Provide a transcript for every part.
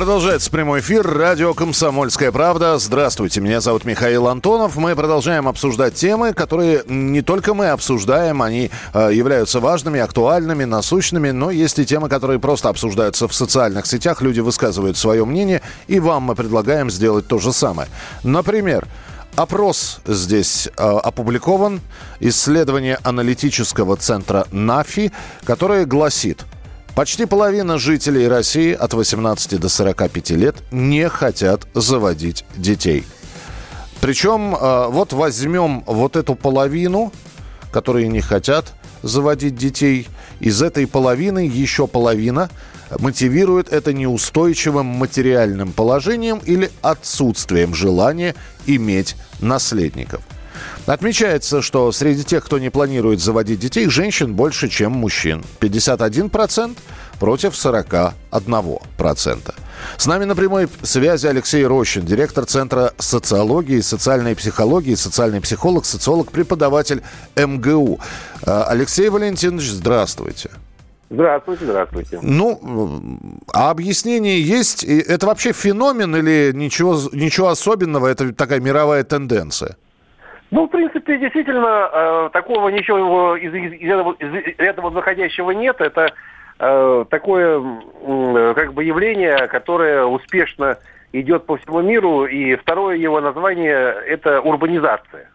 Продолжается прямой эфир. Радио «Комсомольская правда». Здравствуйте, меня зовут Михаил Антонов. Мы продолжаем обсуждать темы, которые не только мы обсуждаем, они э, являются важными, актуальными, насущными, но есть и темы, которые просто обсуждаются в социальных сетях. Люди высказывают свое мнение, и вам мы предлагаем сделать то же самое. Например, Опрос здесь э, опубликован. Исследование аналитического центра НАФИ, которое гласит – Почти половина жителей России от 18 до 45 лет не хотят заводить детей. Причем э, вот возьмем вот эту половину, которые не хотят заводить детей. Из этой половины еще половина мотивирует это неустойчивым материальным положением или отсутствием желания иметь наследников. Отмечается, что среди тех, кто не планирует заводить детей, женщин больше, чем мужчин. 51% против 41%. С нами на прямой связи Алексей Рощин, директор Центра социологии, социальной психологии, социальный психолог, социолог, преподаватель МГУ. А, Алексей Валентинович, здравствуйте. Здравствуйте, здравствуйте. Ну, а объяснение есть? Это вообще феномен или ничего, ничего особенного? Это такая мировая тенденция? Ну, в принципе, действительно, э, такого ничего из, из, из, из этого заходящего нет. Это э, такое э, как бы явление, которое успешно идет по всему миру. И второе его название – это урбанизация.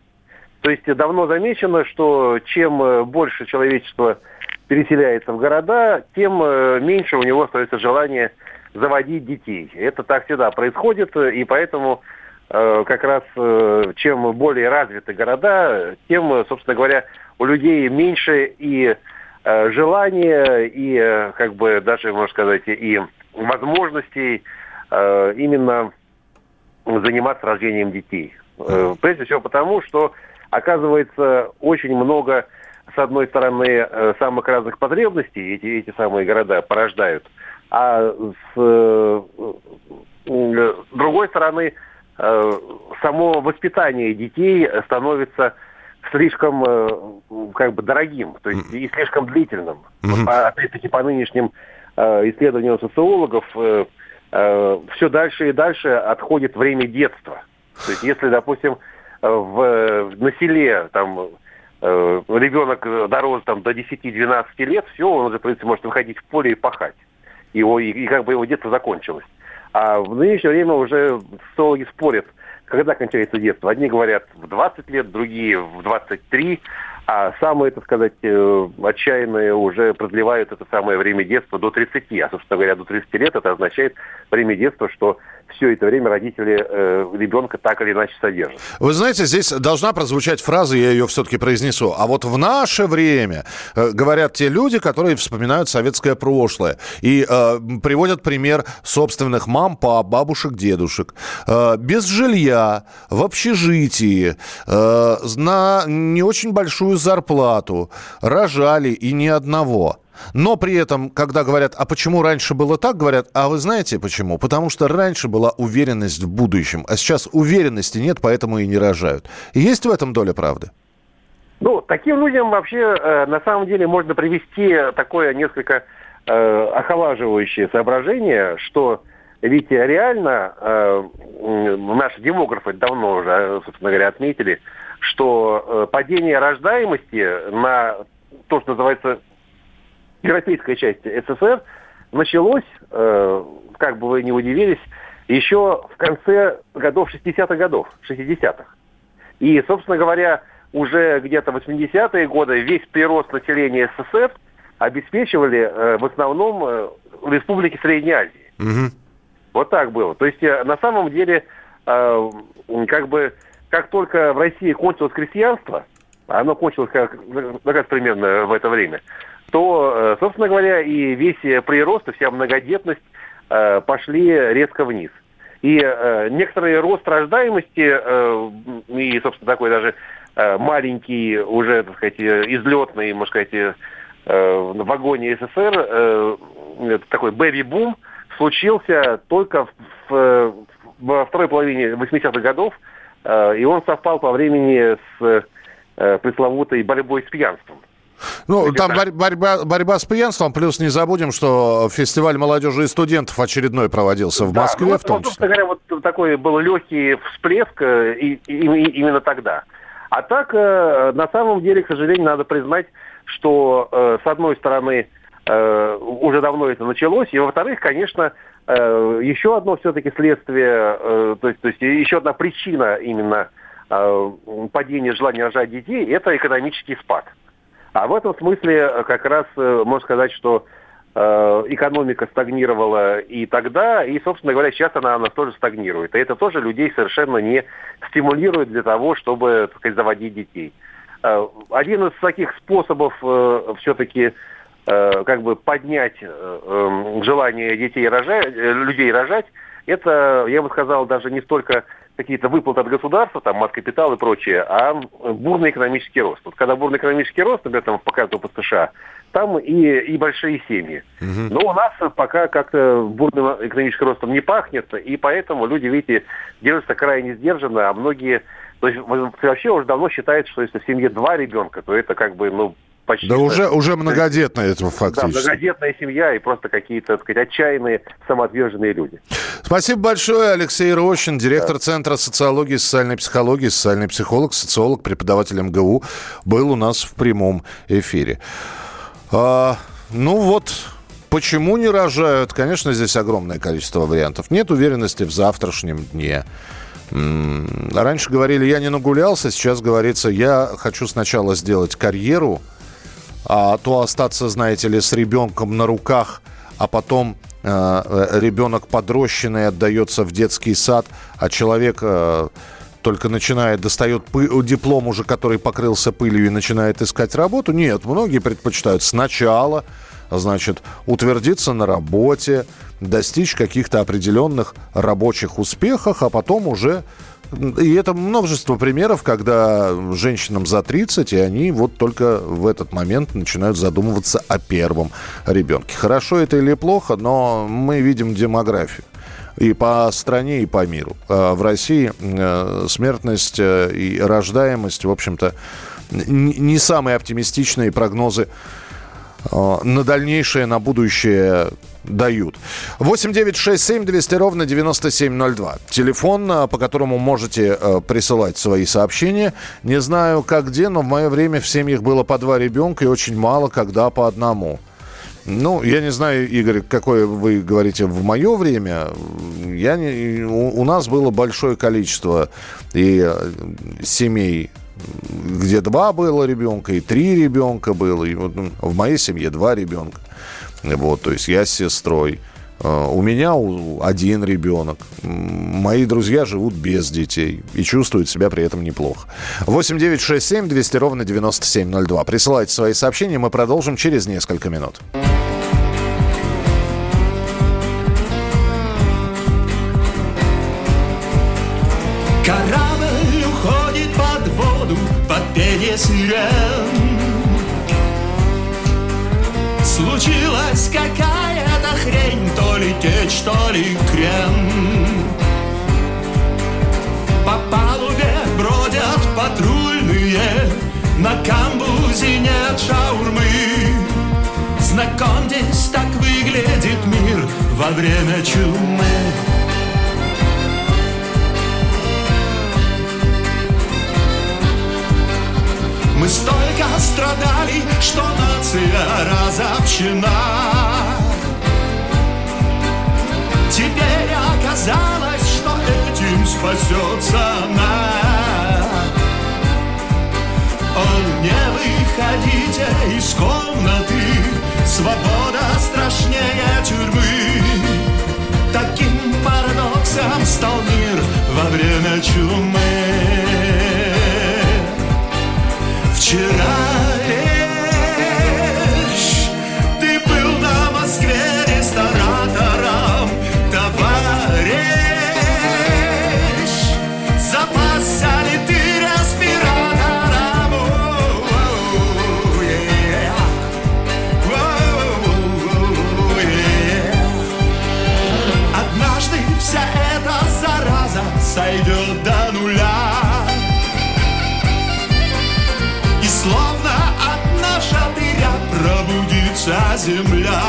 То есть давно замечено, что чем больше человечество переселяется в города, тем э, меньше у него остается желание заводить детей. Это так всегда происходит, и поэтому Э, как раз э, чем более развиты города, тем, собственно говоря, у людей меньше и э, желания, и как бы даже, можно сказать, и возможностей именно заниматься рождением детей. Прежде всего потому, что оказывается очень много, с одной стороны, самых разных потребностей эти, эти самые города порождают, а с другой стороны, Э, само воспитание детей становится слишком э, как бы дорогим, то есть и слишком длительным. Mm-hmm. Опять-таки по нынешним э, исследованиям социологов все дальше и дальше отходит время детства. То есть если, допустим, в, на селе там ребенок дорос там, до 10-12 лет, все, он уже, в принципе, может выходить в поле и пахать. Его, и, и как бы его детство закончилось. А в нынешнее время уже социологи спорят, когда кончается детство. Одни говорят в 20 лет, другие в 23. А самые, так сказать, э, отчаянные уже продлевают это самое время детства до 30. А, собственно говоря, до 30 лет это означает время детства, что все это время родители э, ребенка так или иначе содержат. Вы знаете, здесь должна прозвучать фраза, я ее все-таки произнесу. А вот в наше время э, говорят те люди, которые вспоминают советское прошлое и э, приводят пример собственных мам, пап, бабушек, дедушек. Э, без жилья, в общежитии, э, на не очень большую зарплату, рожали и ни одного. Но при этом, когда говорят, а почему раньше было так, говорят, а вы знаете почему? Потому что раньше была уверенность в будущем, а сейчас уверенности нет, поэтому и не рожают. Есть в этом доля правды? Ну, таким людям вообще э, на самом деле можно привести такое несколько э, охолаживающее соображение, что ведь реально э, наши демографы давно уже, собственно говоря, отметили, что э, падение рождаемости на то, что называется европейской части СССР началось, э, как бы вы не удивились, еще в конце годов 60-х годов, 60-х. И, собственно говоря, уже где-то 80-е годы весь прирост населения СССР обеспечивали э, в основном э, республики Средней Азии. Угу. Вот так было. То есть э, на самом деле, э, как бы, как только в России кончилось крестьянство, оно кончилось как, как примерно в это время, то, э, собственно говоря, и весь прирост, и вся многодетность э, пошли резко вниз. И э, некоторый рост рождаемости и, собственно, такой даже маленький, уже, так сказать, излетный, можно сказать, в вагоне СССР, такой бэби-бум, случился только в, во второй половине 80-х годов, и он совпал по времени с пресловутой борьбой с пьянством. Ну, там борь, борьба, борьба с пьянством, плюс не забудем, что фестиваль молодежи и студентов очередной проводился в да, Москве ну, в том числе. Собственно говоря, вот такой был легкий всплеск э, и, и, и, именно тогда. А так, э, на самом деле, к сожалению, надо признать, что, э, с одной стороны, уже давно это началось, и, во-вторых, конечно, еще одно все-таки следствие, то есть, то есть еще одна причина именно падения желания рожать детей – это экономический спад. А в этом смысле э, как раз э, можно сказать, что э, экономика стагнировала и тогда, и, собственно говоря, сейчас она, она тоже стагнирует. И это тоже людей совершенно не стимулирует для того, чтобы, так сказать, заводить детей. Один из таких способов все-таки как бы поднять эм, желание детей рожать, людей рожать, это, я бы сказал, даже не столько какие-то выплаты от государства, там, от капитала и прочее, а бурный экономический рост. Вот когда бурный экономический рост, например, там, показывают опыт США, там и, и большие семьи. Угу. Но у нас пока как-то бурным экономическим ростом не пахнет, и поэтому люди, видите, держатся крайне сдержанно, а многие... То есть вообще уже давно считается, что если в семье два ребенка, то это как бы, ну, почти... Да уже, уже многодетная это фактически. Да, многодетная семья и просто какие-то, так сказать, отчаянные, самоотверженные люди. Спасибо большое, Алексей Рощин, директор да. Центра социологии социальной психологии, социальный психолог, социолог, преподаватель МГУ, был у нас в прямом эфире. А, ну вот, Почему не рожают? Конечно, здесь огромное количество вариантов. Нет уверенности в завтрашнем дне. Раньше говорили, я не нагулялся, сейчас говорится, я хочу сначала сделать карьеру, а то остаться, знаете ли, с ребенком на руках, а потом э, э ребенок подрощенный отдается в детский сад, а человек э, только начинает, достает пы- диплом уже, который покрылся пылью и начинает искать работу. Нет, многие предпочитают сначала, значит, утвердиться на работе, достичь каких-то определенных рабочих успехов, а потом уже и это множество примеров, когда женщинам за 30, и они вот только в этот момент начинают задумываться о первом ребенке. Хорошо это или плохо, но мы видим демографию и по стране, и по миру. А в России э, смертность э, и рождаемость, в общем-то, не самые оптимистичные прогнозы на дальнейшее, на будущее дают. 8 9 6 7 200 ровно 9702. Телефон, а, по которому можете э, присылать свои сообщения. Не знаю, как где, но в мое время в семьях было по два ребенка и очень мало, когда по одному. Ну, я не знаю, Игорь, какое вы говорите в мое время. Я не, у, у нас было большое количество и э, семей, где два было ребенка, и три ребенка было. И вот ну, в моей семье два ребенка. Вот, то есть я с сестрой. А, у меня один ребенок. Мои друзья живут без детей и чувствуют себя при этом неплохо. 8 9 6 7 200 ровно 9702. Присылайте свои сообщения, мы продолжим через несколько минут. Сирен. Случилась какая-то хрень, то ли течь, то ли крем. По палубе бродят патрульные, на камбузе нет шаурмы. Знакомьтесь, так выглядит мир во время чумы. Мы столько страдали, что нация разобщена. Теперь оказалось, что этим спасется она. О, не выходите из комнаты, свобода страшнее тюрьмы. Земля.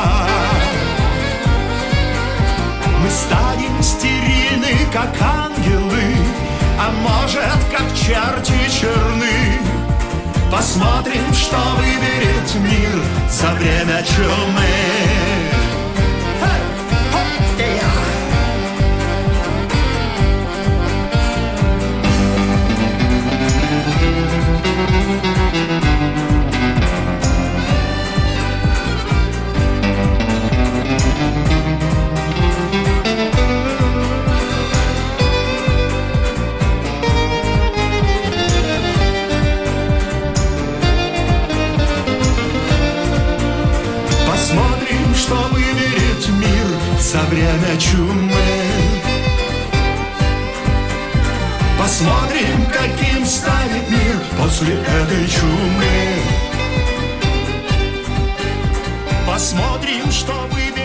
Мы станем стерильны, как ангелы А может, как черти черны. Посмотрим, что выберет мир за время чумы за время чумы. Посмотрим, каким станет мир после этой чумы. Посмотрим, что вы